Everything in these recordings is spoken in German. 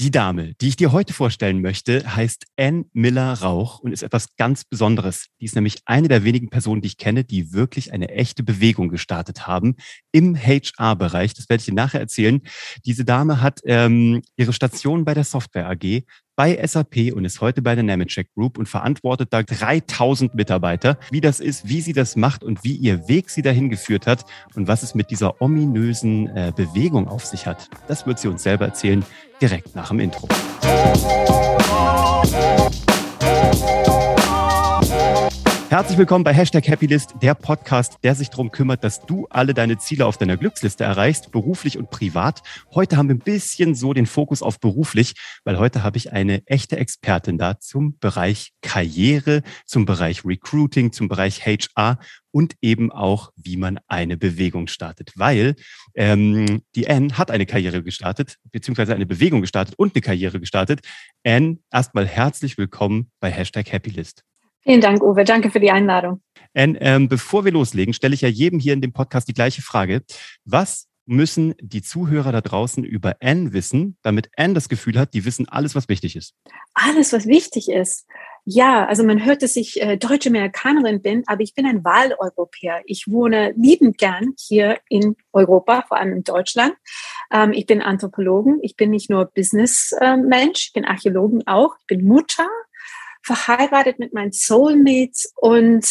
Die Dame, die ich dir heute vorstellen möchte, heißt Ann Miller Rauch und ist etwas ganz Besonderes. Die ist nämlich eine der wenigen Personen, die ich kenne, die wirklich eine echte Bewegung gestartet haben im HR-Bereich. Das werde ich dir nachher erzählen. Diese Dame hat ähm, ihre Station bei der Software AG bei SAP und ist heute bei der Nemetschek Group und verantwortet da 3000 Mitarbeiter. Wie das ist, wie sie das macht und wie ihr Weg sie dahin geführt hat und was es mit dieser ominösen äh, Bewegung auf sich hat, das wird sie uns selber erzählen, direkt nach dem Intro. Herzlich willkommen bei Hashtag Happylist, der Podcast, der sich darum kümmert, dass du alle deine Ziele auf deiner Glücksliste erreichst, beruflich und privat. Heute haben wir ein bisschen so den Fokus auf beruflich, weil heute habe ich eine echte Expertin da zum Bereich Karriere, zum Bereich Recruiting, zum Bereich HR und eben auch, wie man eine Bewegung startet. Weil ähm, die Anne hat eine Karriere gestartet, beziehungsweise eine Bewegung gestartet und eine Karriere gestartet. Anne, erstmal herzlich willkommen bei Hashtag Happylist. Vielen Dank, Uwe. Danke für die Einladung. Und, ähm, bevor wir loslegen, stelle ich ja jedem hier in dem Podcast die gleiche Frage. Was müssen die Zuhörer da draußen über Anne wissen, damit Anne das Gefühl hat, die wissen alles, was wichtig ist? Alles, was wichtig ist. Ja, also man hört, dass ich äh, deutsche Amerikanerin bin, aber ich bin ein Wahleuropäer. Ich wohne liebend gern hier in Europa, vor allem in Deutschland. Ähm, ich bin Anthropologen. Ich bin nicht nur Business-Mensch, ich bin Archäologen auch. Ich bin Mutter verheiratet mit meinen Soulmates und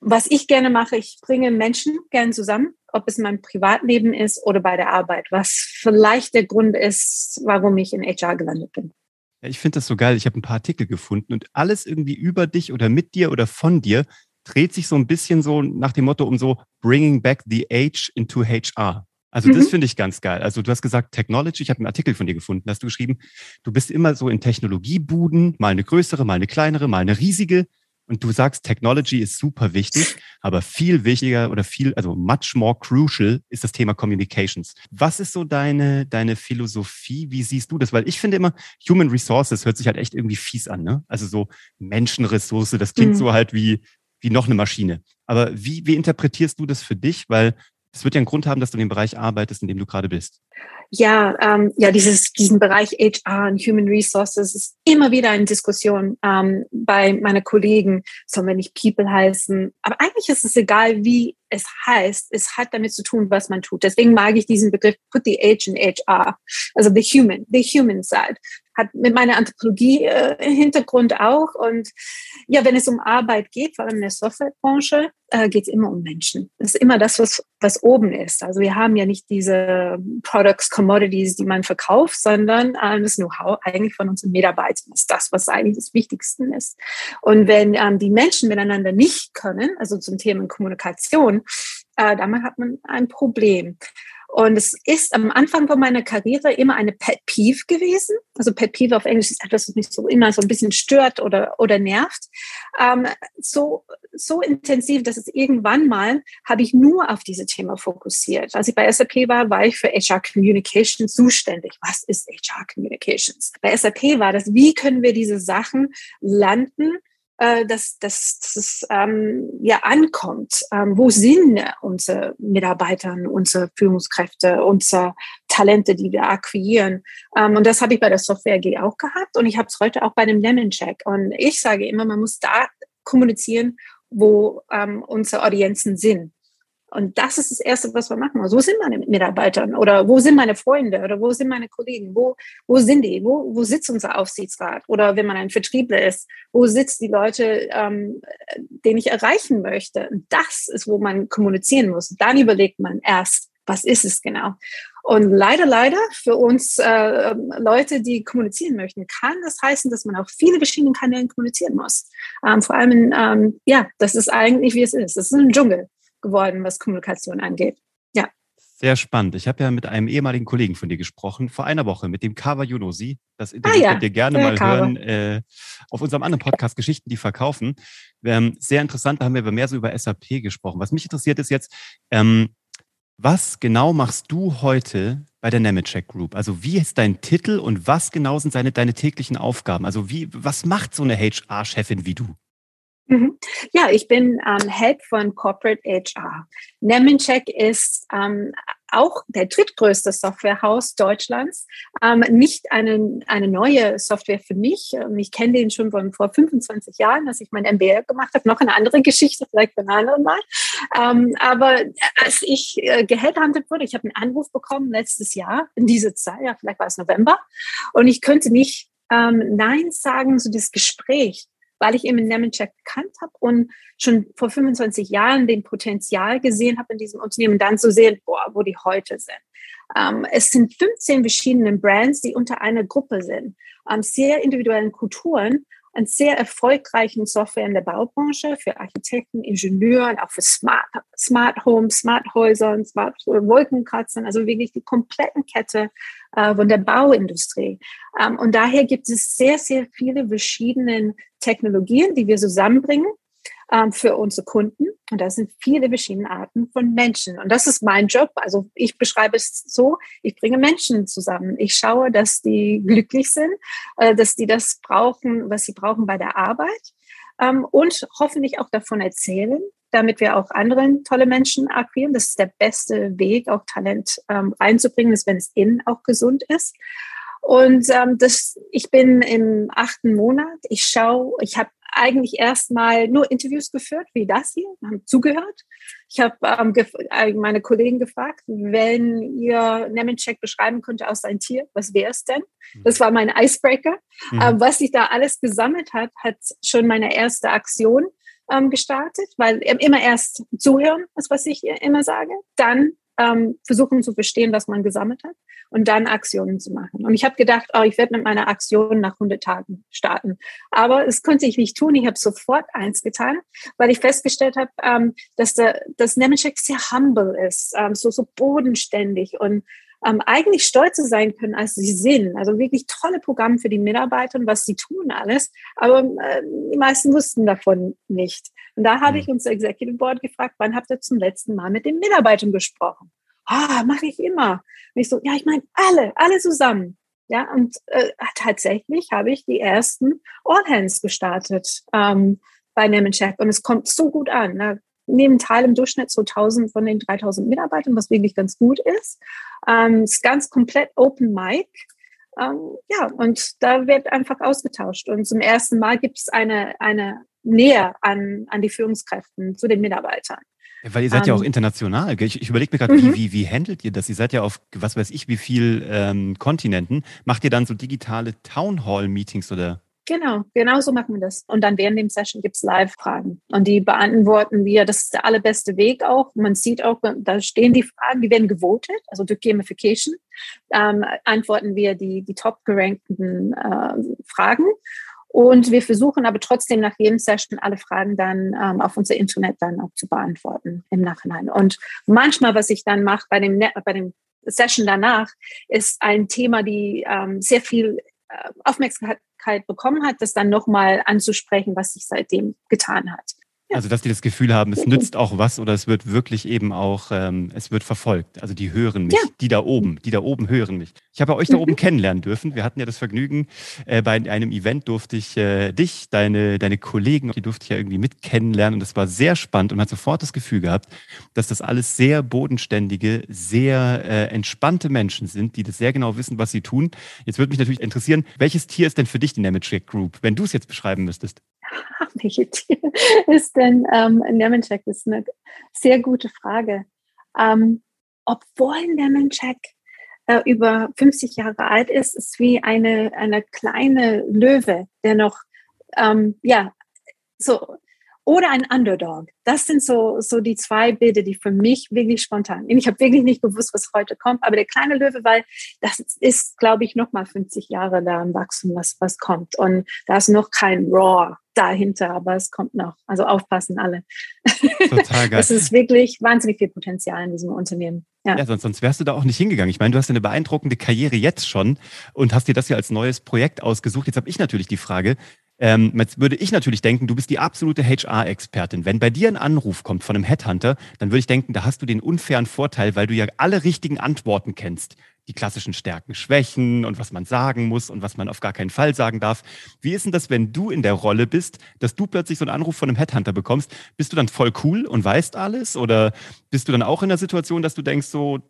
was ich gerne mache, ich bringe Menschen gern zusammen, ob es in meinem Privatleben ist oder bei der Arbeit, was vielleicht der Grund ist, warum ich in HR gelandet bin. Ich finde das so geil. Ich habe ein paar Artikel gefunden und alles irgendwie über dich oder mit dir oder von dir dreht sich so ein bisschen so nach dem Motto um so Bringing Back the Age into HR. Also mhm. das finde ich ganz geil. Also du hast gesagt Technology, ich habe einen Artikel von dir gefunden, hast du geschrieben, du bist immer so in Technologiebuden, mal eine größere, mal eine kleinere, mal eine riesige. Und du sagst, Technology ist super wichtig, aber viel wichtiger oder viel, also much more crucial ist das Thema Communications. Was ist so deine, deine Philosophie? Wie siehst du das? Weil ich finde immer, Human Resources hört sich halt echt irgendwie fies an, ne? Also so Menschenressource, das klingt mhm. so halt wie, wie noch eine Maschine. Aber wie, wie interpretierst du das für dich? Weil es wird ja einen Grund haben, dass du in dem Bereich arbeitest, in dem du gerade bist. Ja, ähm, ja, dieses, diesen Bereich HR und Human Resources ist immer wieder eine Diskussion ähm, bei meinen Kollegen. Sollen wir nicht People heißen? Aber eigentlich ist es egal, wie es heißt. Es hat damit zu tun, was man tut. Deswegen mag ich diesen Begriff Put the H in HR. Also the human, the human side hat mit meiner Anthropologie äh, Hintergrund auch. Und ja, wenn es um Arbeit geht, vor allem in der Softwarebranche, äh, geht es immer um Menschen. Das ist immer das, was, was oben ist. Also wir haben ja nicht diese Products, Commodities, die man verkauft, sondern äh, das Know-how eigentlich von unseren Mitarbeitern ist das, was eigentlich das Wichtigste ist. Und wenn ähm, die Menschen miteinander nicht können, also zum Thema Kommunikation, äh, damit hat man ein Problem. Und es ist am Anfang von meiner Karriere immer eine Pet Peeve gewesen. Also Pet Peeve auf Englisch ist etwas, was mich so immer so ein bisschen stört oder, oder nervt. Ähm, so, so intensiv, dass es irgendwann mal habe ich nur auf diese Thema fokussiert. Als ich bei SAP war, war ich für HR Communications zuständig. Was ist HR Communications? Bei SAP war das, wie können wir diese Sachen landen, äh, dass, dass, dass es ähm, ja ankommt. Ähm, wo sind unsere Mitarbeiter, unsere Führungskräfte, unsere Talente, die wir akquirieren? Ähm, und das habe ich bei der Software AG auch gehabt und ich habe es heute auch bei dem Lemon Check. Und ich sage immer, man muss da kommunizieren, wo ähm, unsere Audienzen sind. Und das ist das Erste, was wir machen. Also, wo sind meine Mitarbeiter oder wo sind meine Freunde oder wo sind meine Kollegen? Wo, wo sind die? Wo, wo sitzt unser Aufsichtsrat? Oder wenn man ein Vertriebler ist, wo sitzt die Leute, ähm, den ich erreichen möchte? Und das ist, wo man kommunizieren muss. Dann überlegt man erst, was ist es genau? Und leider, leider für uns äh, Leute, die kommunizieren möchten, kann das heißen, dass man auf viele verschiedene Kanälen kommunizieren muss. Ähm, vor allem, ähm, ja, das ist eigentlich, wie es ist. Das ist ein Dschungel geworden, was Kommunikation angeht. Ja. Sehr spannend. Ich habe ja mit einem ehemaligen Kollegen von dir gesprochen, vor einer Woche, mit dem Kava Yunosi. Das Interview ah, ja. könnt ihr gerne mal Kava. hören äh, auf unserem anderen Podcast Geschichten, die verkaufen. Ähm, sehr interessant, da haben wir mehr so über SAP gesprochen. Was mich interessiert ist jetzt, ähm, was genau machst du heute bei der Nemetschek Group? Also wie ist dein Titel und was genau sind seine, deine täglichen Aufgaben? Also wie, was macht so eine HR-Chefin wie du? Mhm. Ja, ich bin ähm, Head von Corporate HR. Nemencheck ist ähm, auch der drittgrößte Softwarehaus Deutschlands. Ähm, nicht eine, eine neue Software für mich. Ähm, ich kenne den schon von vor 25 Jahren, als ich mein MBA gemacht habe. Noch eine andere Geschichte, vielleicht für ein anderes Mal. Ähm, aber als ich äh, gehandelt wurde, ich habe einen Anruf bekommen letztes Jahr, in diese Zeit, ja, vielleicht war es November, und ich könnte nicht ähm, Nein sagen zu so das Gespräch weil ich eben Nemetschek gekannt habe und schon vor 25 Jahren den Potenzial gesehen habe in diesem Unternehmen, dann zu sehen, boah, wo die heute sind. Ähm, es sind 15 verschiedene Brands, die unter einer Gruppe sind, ähm, sehr individuellen Kulturen und sehr erfolgreichen Software in der Baubranche für Architekten, Ingenieuren, auch für Smart, Smart Homes, Smart Häusern, Smart Wolkenkratzern, also wirklich die kompletten Kette äh, von der Bauindustrie. Ähm, und daher gibt es sehr, sehr viele verschiedene Technologien, die wir zusammenbringen ähm, für unsere Kunden. Und das sind viele verschiedene Arten von Menschen. Und das ist mein Job. Also ich beschreibe es so, ich bringe Menschen zusammen. Ich schaue, dass die glücklich sind, äh, dass die das brauchen, was sie brauchen bei der Arbeit. Ähm, und hoffentlich auch davon erzählen, damit wir auch anderen tolle Menschen akquirieren. Das ist der beste Weg, auch Talent ähm, reinzubringen, ist, wenn es innen auch gesund ist. Und ähm, das, ich bin im achten Monat. Ich schaue, ich habe eigentlich erstmal nur Interviews geführt, wie das hier, haben zugehört. Ich habe ähm, äh, meine Kollegen gefragt, wenn ihr Nemencheck beschreiben könnte aus ein Tier, was wäre es denn? Das war mein Icebreaker. Mhm. Ähm, was sich da alles gesammelt hat, hat schon meine erste Aktion ähm, gestartet, weil immer erst zuhören, ist was ich immer sage, dann ähm, versuchen zu verstehen, was man gesammelt hat und dann Aktionen zu machen. Und ich habe gedacht, oh, ich werde mit meiner Aktion nach 100 Tagen starten. Aber es konnte ich nicht tun. Ich habe sofort eins getan, weil ich festgestellt habe, ähm, dass der, das Nemetschek sehr humble ist, ähm, so, so bodenständig und ähm, eigentlich stolz zu sein können, als sie sind. Also wirklich tolle Programme für die Mitarbeiter und was sie tun alles. Aber äh, die meisten wussten davon nicht. Und da habe mhm. ich unser Executive Board gefragt, wann habt ihr zum letzten Mal mit den Mitarbeitern gesprochen? Ah, mache ich immer. Und ich so, ja, ich meine alle, alle zusammen. Ja, und äh, tatsächlich habe ich die ersten All Hands gestartet ähm, bei Nemencheck und es kommt so gut an. Ne? Nehmen teil im Durchschnitt so 1000 von den 3000 Mitarbeitern, was wirklich ganz gut ist. Ähm, ist ganz komplett Open Mic. Ähm, ja, und da wird einfach ausgetauscht. Und zum ersten Mal gibt es eine, eine Nähe an, an die Führungskräften zu den Mitarbeitern. Weil ihr seid um, ja auch ähm, international. Ich, ich überlege mir gerade, mhm. wie, wie, wie handelt ihr das? Ihr seid ja auf, was weiß ich, wie viel ähm, Kontinenten. Macht ihr dann so digitale Town Hall Meetings oder? Genau, genau so machen wir das. Und dann während dem Session gibt es Live-Fragen. Und die beantworten wir, das ist der allerbeste Weg auch. Man sieht auch, da stehen die Fragen, die werden gewotet, also durch Gamification, ähm, antworten wir die, die top gerankten äh, Fragen. Und wir versuchen aber trotzdem nach jedem Session alle Fragen dann ähm, auf unser Internet dann auch zu beantworten im Nachhinein. Und manchmal, was ich dann mache bei dem, bei dem Session danach, ist ein Thema, die ähm, sehr viel Aufmerksamkeit bekommen hat, das dann nochmal anzusprechen, was sich seitdem getan hat. Also, dass die das Gefühl haben, es nützt auch was oder es wird wirklich eben auch, ähm, es wird verfolgt. Also, die hören mich, ja. die da oben, die da oben hören mich. Ich habe euch da oben mhm. kennenlernen dürfen. Wir hatten ja das Vergnügen, äh, bei einem Event durfte ich äh, dich, deine, deine Kollegen, die durfte ich ja irgendwie mit kennenlernen und das war sehr spannend und man hat sofort das Gefühl gehabt, dass das alles sehr bodenständige, sehr äh, entspannte Menschen sind, die das sehr genau wissen, was sie tun. Jetzt würde mich natürlich interessieren, welches Tier ist denn für dich die Nemetschek Group, wenn du es jetzt beschreiben müsstest? welche Tier ist denn ähm, Nemencheck? Das ist eine sehr gute Frage. Ähm, obwohl Nemencheck äh, über 50 Jahre alt ist, ist wie eine, eine kleine Löwe, der noch, ähm, ja, so oder ein Underdog. Das sind so, so die zwei Bilder, die für mich wirklich spontan. Ich habe wirklich nicht gewusst, was heute kommt, aber der kleine Löwe, weil das ist, glaube ich, noch mal 50 Jahre da im Wachstum, was, was kommt. Und da ist noch kein Raw dahinter, aber es kommt noch. Also aufpassen alle. Total geil. Es ist wirklich wahnsinnig viel Potenzial in diesem Unternehmen. Ja. ja, sonst, sonst wärst du da auch nicht hingegangen. Ich meine, du hast eine beeindruckende Karriere jetzt schon und hast dir das ja als neues Projekt ausgesucht. Jetzt habe ich natürlich die Frage, ähm, jetzt würde ich natürlich denken, du bist die absolute HR-Expertin. Wenn bei dir ein Anruf kommt von einem Headhunter, dann würde ich denken, da hast du den unfairen Vorteil, weil du ja alle richtigen Antworten kennst. Die klassischen Stärken, Schwächen und was man sagen muss und was man auf gar keinen Fall sagen darf. Wie ist denn das, wenn du in der Rolle bist, dass du plötzlich so einen Anruf von einem Headhunter bekommst? Bist du dann voll cool und weißt alles? Oder bist du dann auch in der Situation, dass du denkst, so,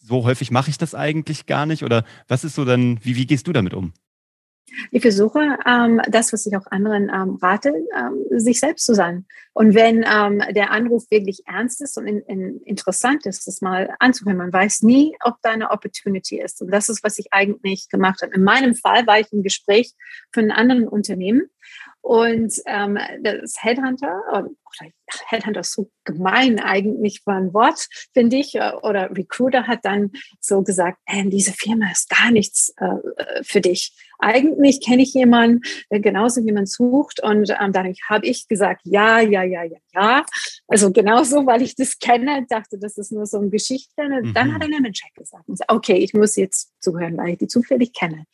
so häufig mache ich das eigentlich gar nicht? Oder was ist so dann, wie, wie gehst du damit um? Ich versuche, ähm, das, was ich auch anderen ähm, rate, ähm, sich selbst zu sein. Und wenn ähm, der Anruf wirklich ernst ist und in, in interessant ist, das mal anzuhören, man weiß nie, ob da eine Opportunity ist. Und das ist, was ich eigentlich gemacht habe. In meinem Fall war ich im Gespräch für einen anderen Unternehmen und ähm, das Headhunter, oder Headhunter ist so gemein eigentlich für ein Wort, finde ich, äh, oder Recruiter hat dann so gesagt, hey, diese Firma ist gar nichts äh, für dich. Eigentlich kenne ich jemanden, der genauso jemand sucht und ähm, dadurch habe ich gesagt, ja, ja, ja, ja, ja. Also genauso, weil ich das kenne, dachte, das ist nur so eine Geschichte. Mhm. Dann hat er einen Check gesagt, okay, ich muss jetzt zuhören, weil ich die zufällig kenne.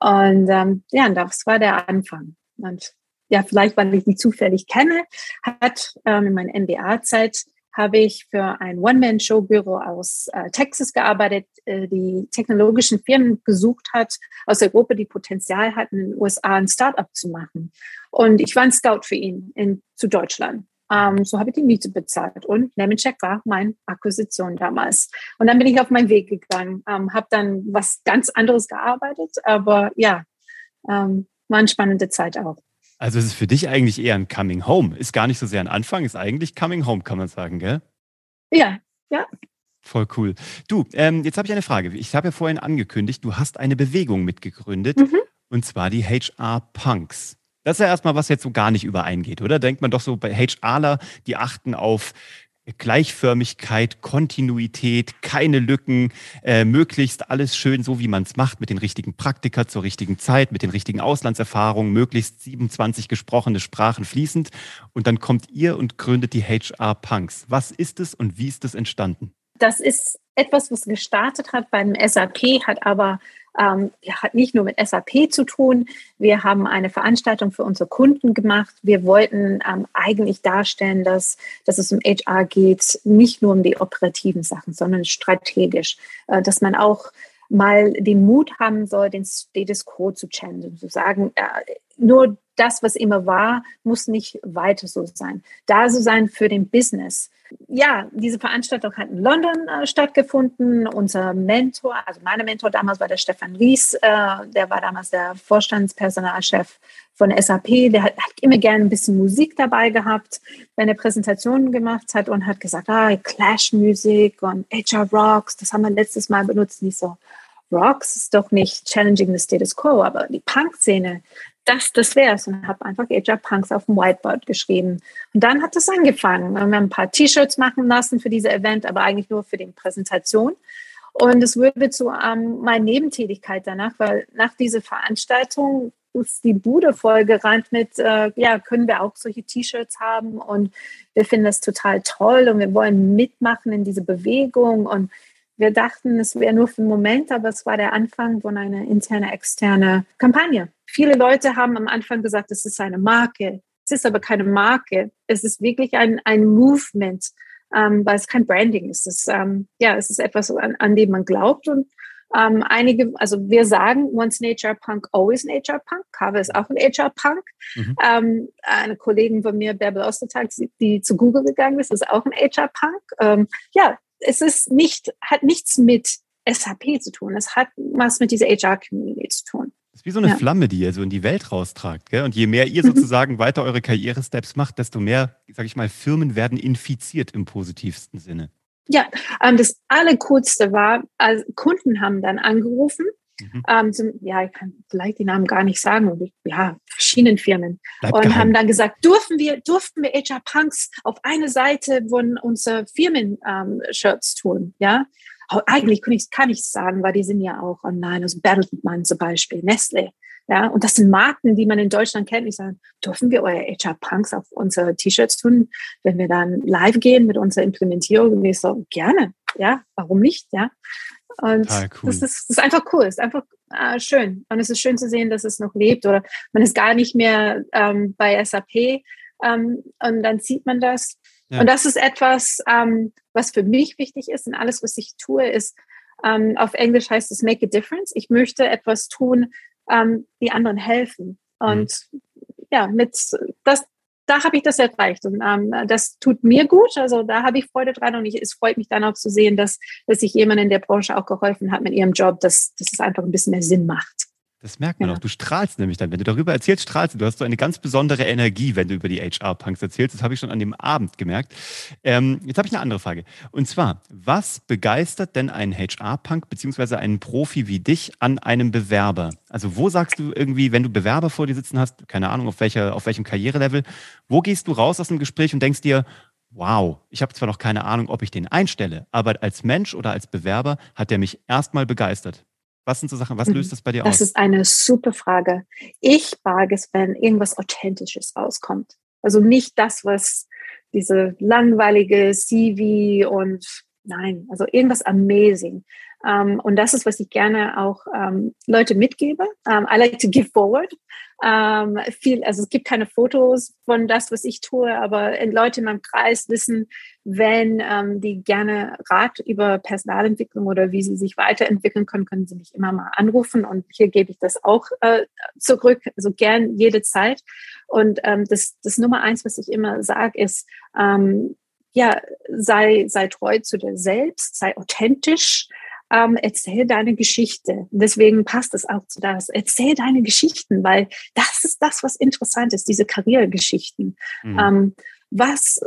Und ähm, ja, das war der Anfang. Und ja, vielleicht weil ich die zufällig kenne, hat ähm, in meiner MBA-Zeit habe ich für ein One-Man-Show-Büro aus äh, Texas gearbeitet, äh, die technologischen Firmen gesucht hat aus Europa, die Potenzial hatten, in den USA ein Startup zu machen. Und ich war ein Scout für ihn in, zu Deutschland. Ähm, so habe ich die Miete bezahlt und Nemencheck war meine Akquisition damals. Und dann bin ich auf meinen Weg gegangen, ähm, habe dann was ganz anderes gearbeitet, aber ja, ähm, war eine spannende Zeit auch. Also es ist für dich eigentlich eher ein Coming Home. Ist gar nicht so sehr ein Anfang, ist eigentlich Coming Home, kann man sagen, gell? Ja, ja. Voll cool. Du, ähm, jetzt habe ich eine Frage. Ich habe ja vorhin angekündigt, du hast eine Bewegung mitgegründet, mhm. und zwar die HR Punks. Das ist ja erstmal, was jetzt so gar nicht übereingeht, oder? Denkt man doch so bei HRler, die achten auf Gleichförmigkeit, Kontinuität, keine Lücken, äh, möglichst alles schön so, wie man es macht, mit den richtigen Praktika zur richtigen Zeit, mit den richtigen Auslandserfahrungen, möglichst 27 gesprochene Sprachen fließend. Und dann kommt ihr und gründet die HR Punks. Was ist es und wie ist es entstanden? Das ist etwas, was gestartet hat beim SAP, hat aber ähm, hat nicht nur mit SAP zu tun. Wir haben eine Veranstaltung für unsere Kunden gemacht. Wir wollten ähm, eigentlich darstellen, dass, dass es um HR geht, nicht nur um die operativen Sachen, sondern strategisch, äh, dass man auch mal den Mut haben soll, den Status Quo zu changen, zu sagen, äh, nur das, was immer war, muss nicht weiter so sein. Da so sein für den Business ja, diese Veranstaltung hat in London äh, stattgefunden. Unser Mentor, also mein Mentor damals war der Stefan Ries, äh, der war damals der Vorstandspersonalchef von SAP. Der hat, hat, immer gerne ein bisschen Musik dabei gehabt, wenn er Präsentationen gemacht hat und hat gesagt, ah, Clash-Musik und HR Rocks, das haben wir letztes Mal benutzt. Nicht so, Rocks ist doch nicht challenging the status quo, aber die Punk-Szene, das, das wäre es. Und habe einfach HR Punks auf dem Whiteboard geschrieben. Und dann hat es angefangen. Wir haben ein paar T-Shirts machen lassen für diese Event, aber eigentlich nur für die Präsentation. Und es wurde zu ähm, meiner Nebentätigkeit danach, weil nach dieser Veranstaltung ist die Bude vollgerannt mit, äh, ja, können wir auch solche T-Shirts haben und wir finden das total toll und wir wollen mitmachen in diese Bewegung und wir dachten, es wäre nur für einen Moment, aber es war der Anfang von einer interne, externe Kampagne. Viele Leute haben am Anfang gesagt, es ist eine Marke. Es ist aber keine Marke. Es ist wirklich ein, ein Movement, ähm, weil es kein Branding ist. Es ist, ähm, ja, es ist etwas, an, an dem man glaubt. Und ähm, einige, also wir sagen, once an HR Punk, always an HR Punk. Kave ist auch ein HR Punk. Mhm. Ähm, eine Kollegin von mir, Bärbel Ostertag, die zu Google gegangen ist, ist auch ein HR Punk. Ähm, ja, es ist nicht, hat nichts mit SAP zu tun. Es hat was mit dieser HR-Community zu tun. Das ist wie so eine ja. Flamme, die ihr so in die Welt raustragt. Gell? Und je mehr ihr mhm. sozusagen weiter eure Karriere-Steps macht, desto mehr, sage ich mal, Firmen werden infiziert im positivsten Sinne. Ja, ähm, das Allercoolste war, also Kunden haben dann angerufen. Mhm. Ähm, zum, ja, ich kann vielleicht die Namen gar nicht sagen, ja, verschiedenen Firmen. Bleib und geheim. haben dann gesagt, dürfen wir, durften wir HR Punks auf eine Seite von unseren Firmen-Shirts ähm, tun, ja? eigentlich kann ich, kann ich sagen, weil die sind ja auch online, also Bertelsmann zum Beispiel, Nestle. Ja, und das sind Marken, die man in Deutschland kennt. Ich sage, dürfen wir eure HR Punks auf unsere T-Shirts tun, wenn wir dann live gehen mit unserer Implementierung? Und ich so, gerne. Ja, warum nicht? Ja. Und cool. das, ist, das ist einfach cool, es ist einfach äh, schön. Und es ist schön zu sehen, dass es noch lebt oder man ist gar nicht mehr ähm, bei SAP. Ähm, und dann sieht man das ja. Und das ist etwas, ähm, was für mich wichtig ist und alles, was ich tue, ist, ähm, auf Englisch heißt es make a difference. Ich möchte etwas tun, ähm, die anderen helfen. Und mhm. ja, mit das, da habe ich das erreicht und ähm, das tut mir gut. Also da habe ich Freude dran und ich, es freut mich dann auch zu sehen, dass, dass sich jemand in der Branche auch geholfen hat mit ihrem Job, dass, dass es einfach ein bisschen mehr Sinn macht. Das merkt man ja. auch. Du strahlst nämlich dann. Wenn du darüber erzählst, strahlst du. Du hast so eine ganz besondere Energie, wenn du über die HR-Punks erzählst. Das habe ich schon an dem Abend gemerkt. Ähm, jetzt habe ich eine andere Frage. Und zwar, was begeistert denn einen HR-Punk beziehungsweise einen Profi wie dich an einem Bewerber? Also wo sagst du irgendwie, wenn du Bewerber vor dir sitzen hast, keine Ahnung, auf, welcher, auf welchem Karrierelevel, wo gehst du raus aus dem Gespräch und denkst dir, wow, ich habe zwar noch keine Ahnung, ob ich den einstelle, aber als Mensch oder als Bewerber hat der mich erstmal begeistert. Was sind so Sachen, was löst mhm. das bei dir aus? Das ist eine super Frage. Ich mag es, wenn irgendwas Authentisches rauskommt. Also nicht das, was diese langweilige CV und nein, also irgendwas amazing. Um, ähm, und das ist, was ich gerne auch um, ähm, Leute mitgebe. Um, I like to give forward. viel, also es gibt keine Fotos von das, was ich tue, aber Leute in meinem Kreis wissen, wenn die gerne Rat über Personalentwicklung oder wie sie sich weiterentwickeln können, können sie mich immer mal anrufen. Und hier gebe ich das auch äh, zurück, also gern jede Zeit. Und das, das Nummer eins, was ich immer sage, ist, ja, sei, sei treu zu dir selbst, sei authentisch, ähm, erzähl deine Geschichte. Deswegen passt es auch zu das. Erzähl deine Geschichten, weil das ist das, was interessant ist, diese Karrieregeschichten. Mhm. Ähm, was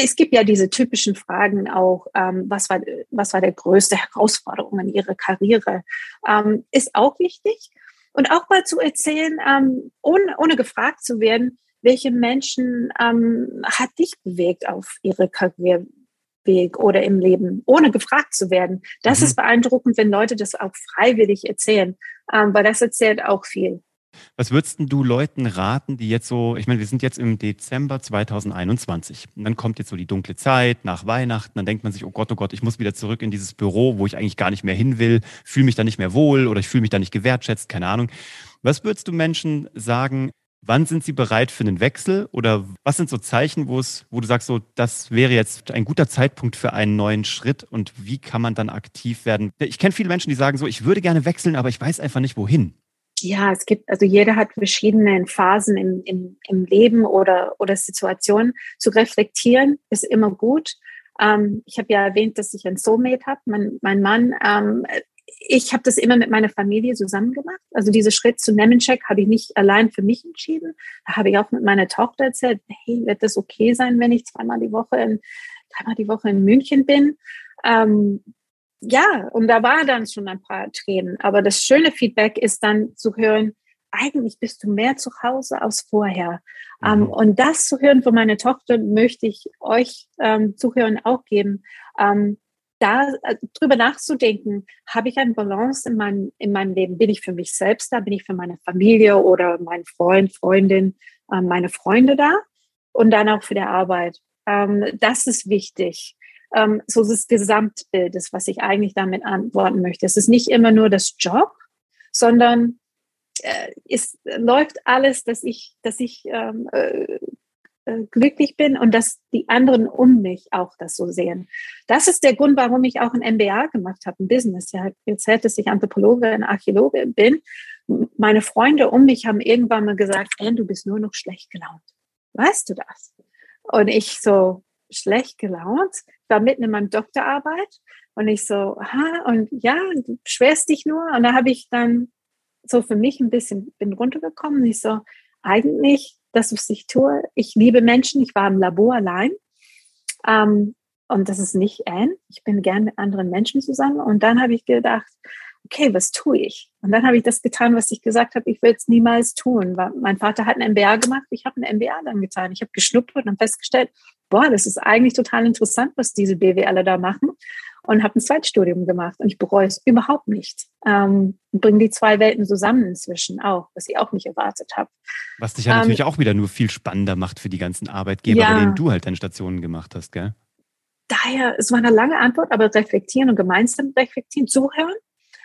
es gibt ja diese typischen Fragen auch, ähm, was, war, was war der größte Herausforderung in Ihrer Karriere? Ähm, ist auch wichtig. Und auch mal zu erzählen, ähm, ohne, ohne gefragt zu werden, welche Menschen ähm, hat dich bewegt auf ihre Karriere? Weg oder im Leben, ohne gefragt zu werden. Das mhm. ist beeindruckend, wenn Leute das auch freiwillig erzählen, ähm, weil das erzählt auch viel. Was würdest du Leuten raten, die jetzt so, ich meine, wir sind jetzt im Dezember 2021 und dann kommt jetzt so die dunkle Zeit nach Weihnachten, dann denkt man sich, oh Gott, oh Gott, ich muss wieder zurück in dieses Büro, wo ich eigentlich gar nicht mehr hin will, fühle mich da nicht mehr wohl oder ich fühle mich da nicht gewertschätzt, keine Ahnung. Was würdest du Menschen sagen, Wann sind Sie bereit für einen Wechsel oder was sind so Zeichen, wo es, wo du sagst, so das wäre jetzt ein guter Zeitpunkt für einen neuen Schritt und wie kann man dann aktiv werden? Ich kenne viele Menschen, die sagen so, ich würde gerne wechseln, aber ich weiß einfach nicht wohin. Ja, es gibt, also jeder hat verschiedene Phasen im, im, im Leben oder, oder Situationen. Zu reflektieren ist immer gut. Ähm, ich habe ja erwähnt, dass ich ein Soulmate habe. Mein, mein Mann ähm, ich habe das immer mit meiner Familie zusammen gemacht. Also diese Schritt zu Nemencheck habe ich nicht allein für mich entschieden. Da habe ich auch mit meiner Tochter erzählt, hey, wird das okay sein, wenn ich zweimal die Woche in, dreimal die Woche in München bin? Ähm, ja, und da war dann schon ein paar Tränen. Aber das schöne Feedback ist dann zu hören, eigentlich bist du mehr zu Hause als vorher. Ähm, mhm. Um, und das zu hören von meiner Tochter möchte ich euch ähm, Zuhörern auch geben. Ähm, da äh, drüber nachzudenken, habe ich eine Balance in meinem, in meinem Leben? Bin ich für mich selbst da? Bin ich für meine Familie oder meinen Freund, Freundin, äh, meine Freunde da? Und dann auch für die Arbeit. Ähm, das ist wichtig. Ähm, so das Gesamtbild ist, was ich eigentlich damit antworten möchte. Es ist nicht immer nur das Job, sondern äh, es läuft alles, dass ich, dass ich ähm, äh, äh, glücklich bin und dass die anderen um mich auch das so sehen. Das ist der Grund, warum ich auch ein MBA gemacht habe, ein Business. Ja, erzählt, dass ich Anthropologe und Archäologe bin. Meine Freunde um mich haben irgendwann mal gesagt, Anne, du bist nur noch schlecht gelaunt. Weißt du das? Und ich so, schlecht gelaunt, war mitten in meinem Doktorarbeit und ich so, aha, und ja, du schwerst dich nur. Und da habe ich dann so für mich ein bisschen, bin runtergekommen ich so, eigentlich das, was ich tue. Ich liebe Menschen. Ich war im Labor allein. Ähm, und das ist nicht Anne. Ich bin gern mit anderen Menschen zusammen. Und dann habe ich gedacht, okay, was tue ich? Und dann habe ich das getan, was ich gesagt habe, ich will es niemals tun. Weil mein Vater hat ein MBA gemacht, ich habe ein MBA dann getan. Ich habe geschnuppert und festgestellt, boah, das ist eigentlich total interessant, was diese BWLer da machen und habe ein Zweitstudium gemacht und ich bereue es überhaupt nicht. Ähm, bringe die zwei Welten zusammen inzwischen auch, was ich auch nicht erwartet habe. Was dich ja ähm, natürlich auch wieder nur viel spannender macht für die ganzen Arbeitgeber, ja, bei denen du halt deine Stationen gemacht hast, gell? Daher, es war eine lange Antwort, aber reflektieren und gemeinsam reflektieren, zuhören.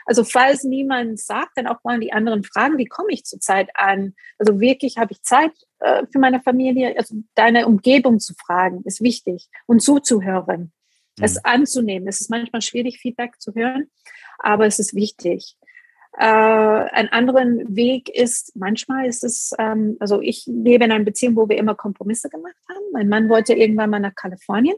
Also falls niemand sagt, dann auch mal die anderen fragen, wie komme ich zur Zeit an? Also wirklich habe ich Zeit äh, für meine Familie, also deine Umgebung zu fragen, ist wichtig und zuzuhören es mhm. anzunehmen. Es ist manchmal schwierig, Feedback zu hören, aber es ist wichtig. Äh, ein anderen Weg ist, manchmal ist es, ähm, also ich lebe in einer Beziehung, wo wir immer Kompromisse gemacht haben. Mein Mann wollte irgendwann mal nach Kalifornien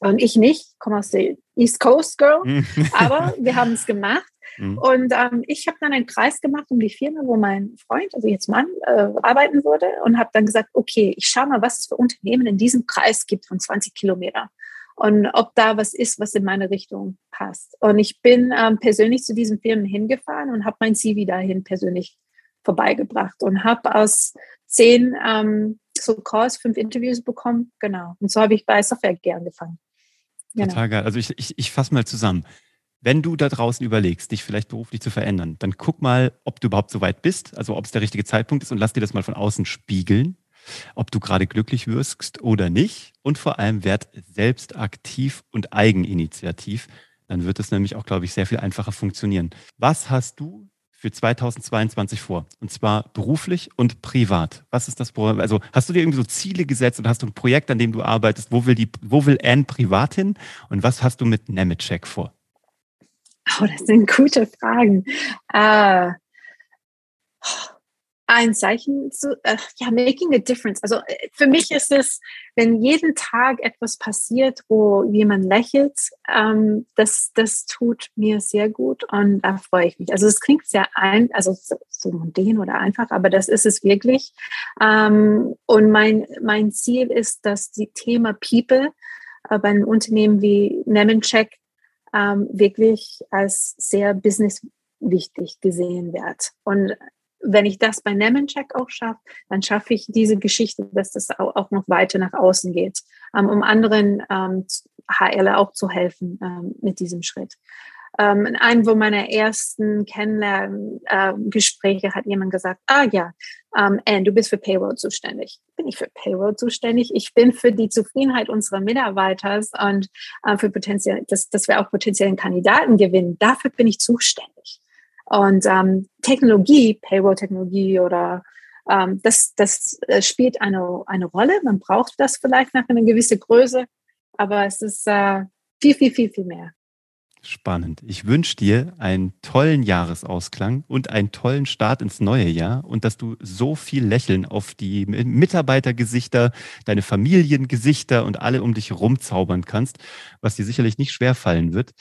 und ich nicht, komme aus der East Coast Girl, mhm. aber wir haben es gemacht. Mhm. Und ähm, ich habe dann einen Kreis gemacht um die Firma, wo mein Freund, also jetzt Mann, äh, arbeiten würde und habe dann gesagt, okay, ich schaue mal, was es für Unternehmen in diesem Kreis gibt von 20 Kilometern und ob da was ist, was in meine Richtung passt. Und ich bin ähm, persönlich zu diesen Firmen hingefahren und habe mein CV dahin persönlich vorbeigebracht und habe aus zehn ähm, so Calls fünf Interviews bekommen. Genau. Und so habe ich bei Software angefangen. Genau. Total geil. Also ich, ich, ich fasse mal zusammen. Wenn du da draußen überlegst, dich vielleicht beruflich zu verändern, dann guck mal, ob du überhaupt so weit bist, also ob es der richtige Zeitpunkt ist und lass dir das mal von außen spiegeln ob du gerade glücklich wirst oder nicht. Und vor allem werd selbst aktiv und eigeninitiativ. Dann wird es nämlich auch, glaube ich, sehr viel einfacher funktionieren. Was hast du für 2022 vor? Und zwar beruflich und privat. Was ist das? Also hast du dir irgendwie so Ziele gesetzt und hast du ein Projekt, an dem du arbeitest? Wo will die, wo will Anne privat hin? Und was hast du mit Nemetschek vor? Oh, das sind gute Fragen. Äh, ein Zeichen zu, äh, ja, making a difference. Also äh, für mich ist es, wenn jeden Tag etwas passiert, wo jemand lächelt, ähm, das, das tut mir sehr gut und da freue ich mich. Also es klingt sehr ein, also so, so mundän oder einfach, aber das ist es wirklich. Ähm, und mein, mein Ziel ist, dass die Thema People äh, bei einem Unternehmen wie Nemencheck ähm, wirklich als sehr business wichtig gesehen wird. Und wenn ich das bei Nemencheck auch schaffe, dann schaffe ich diese Geschichte, dass das auch noch weiter nach außen geht, ähm, um anderen ähm, HL auch zu helfen ähm, mit diesem Schritt. Ähm, in einem meiner ersten Kennenlerngespräche hat jemand gesagt, ah ja, ähm, Anne, du bist für Payroll zuständig. Bin ich für Payroll zuständig? Ich bin für die Zufriedenheit unserer Mitarbeiter und äh, für potenziell, dass, dass wir auch potenziellen Kandidaten gewinnen. Dafür bin ich zuständig. Und ähm, Technologie, Payroll-Technologie oder ähm, das, das äh, spielt eine, eine Rolle. Man braucht das vielleicht nach einer gewissen Größe, aber es ist äh, viel, viel, viel, viel mehr. Spannend. Ich wünsche dir einen tollen Jahresausklang und einen tollen Start ins neue Jahr und dass du so viel Lächeln auf die Mitarbeitergesichter, deine Familiengesichter und alle um dich rumzaubern kannst, was dir sicherlich nicht schwer fallen wird.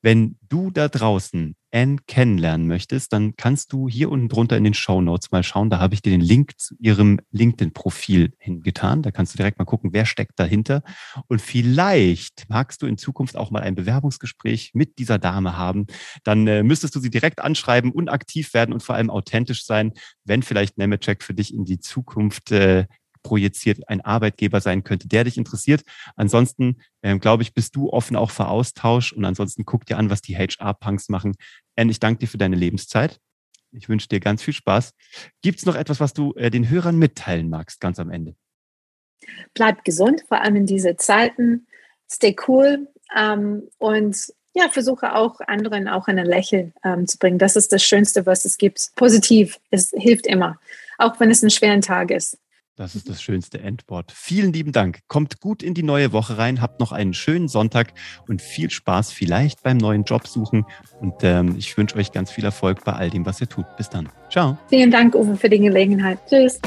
Wenn du da draußen Anne kennenlernen möchtest, dann kannst du hier unten drunter in den Show Notes mal schauen. Da habe ich dir den Link zu ihrem LinkedIn-Profil hingetan. Da kannst du direkt mal gucken, wer steckt dahinter. Und vielleicht magst du in Zukunft auch mal ein Bewerbungsgespräch mit dieser Dame haben. Dann äh, müsstest du sie direkt anschreiben und aktiv werden und vor allem authentisch sein, wenn vielleicht Nemetcheck für dich in die Zukunft äh, projiziert ein Arbeitgeber sein könnte, der dich interessiert. Ansonsten, ähm, glaube ich, bist du offen auch für Austausch und ansonsten guck dir an, was die HR-Punks machen. Anne, ich danke dir für deine Lebenszeit. Ich wünsche dir ganz viel Spaß. Gibt es noch etwas, was du äh, den Hörern mitteilen magst, ganz am Ende? Bleib gesund, vor allem in diese Zeiten. Stay cool ähm, und ja, versuche auch anderen auch ein Lächeln ähm, zu bringen. Das ist das Schönste, was es gibt. Positiv, es hilft immer, auch wenn es ein schwerer Tag ist. Das ist das schönste Endwort. Vielen lieben Dank. Kommt gut in die neue Woche rein, habt noch einen schönen Sonntag und viel Spaß vielleicht beim neuen Job suchen. Und ähm, ich wünsche euch ganz viel Erfolg bei all dem, was ihr tut. Bis dann. Ciao. Vielen Dank, Uwe, für die Gelegenheit. Tschüss.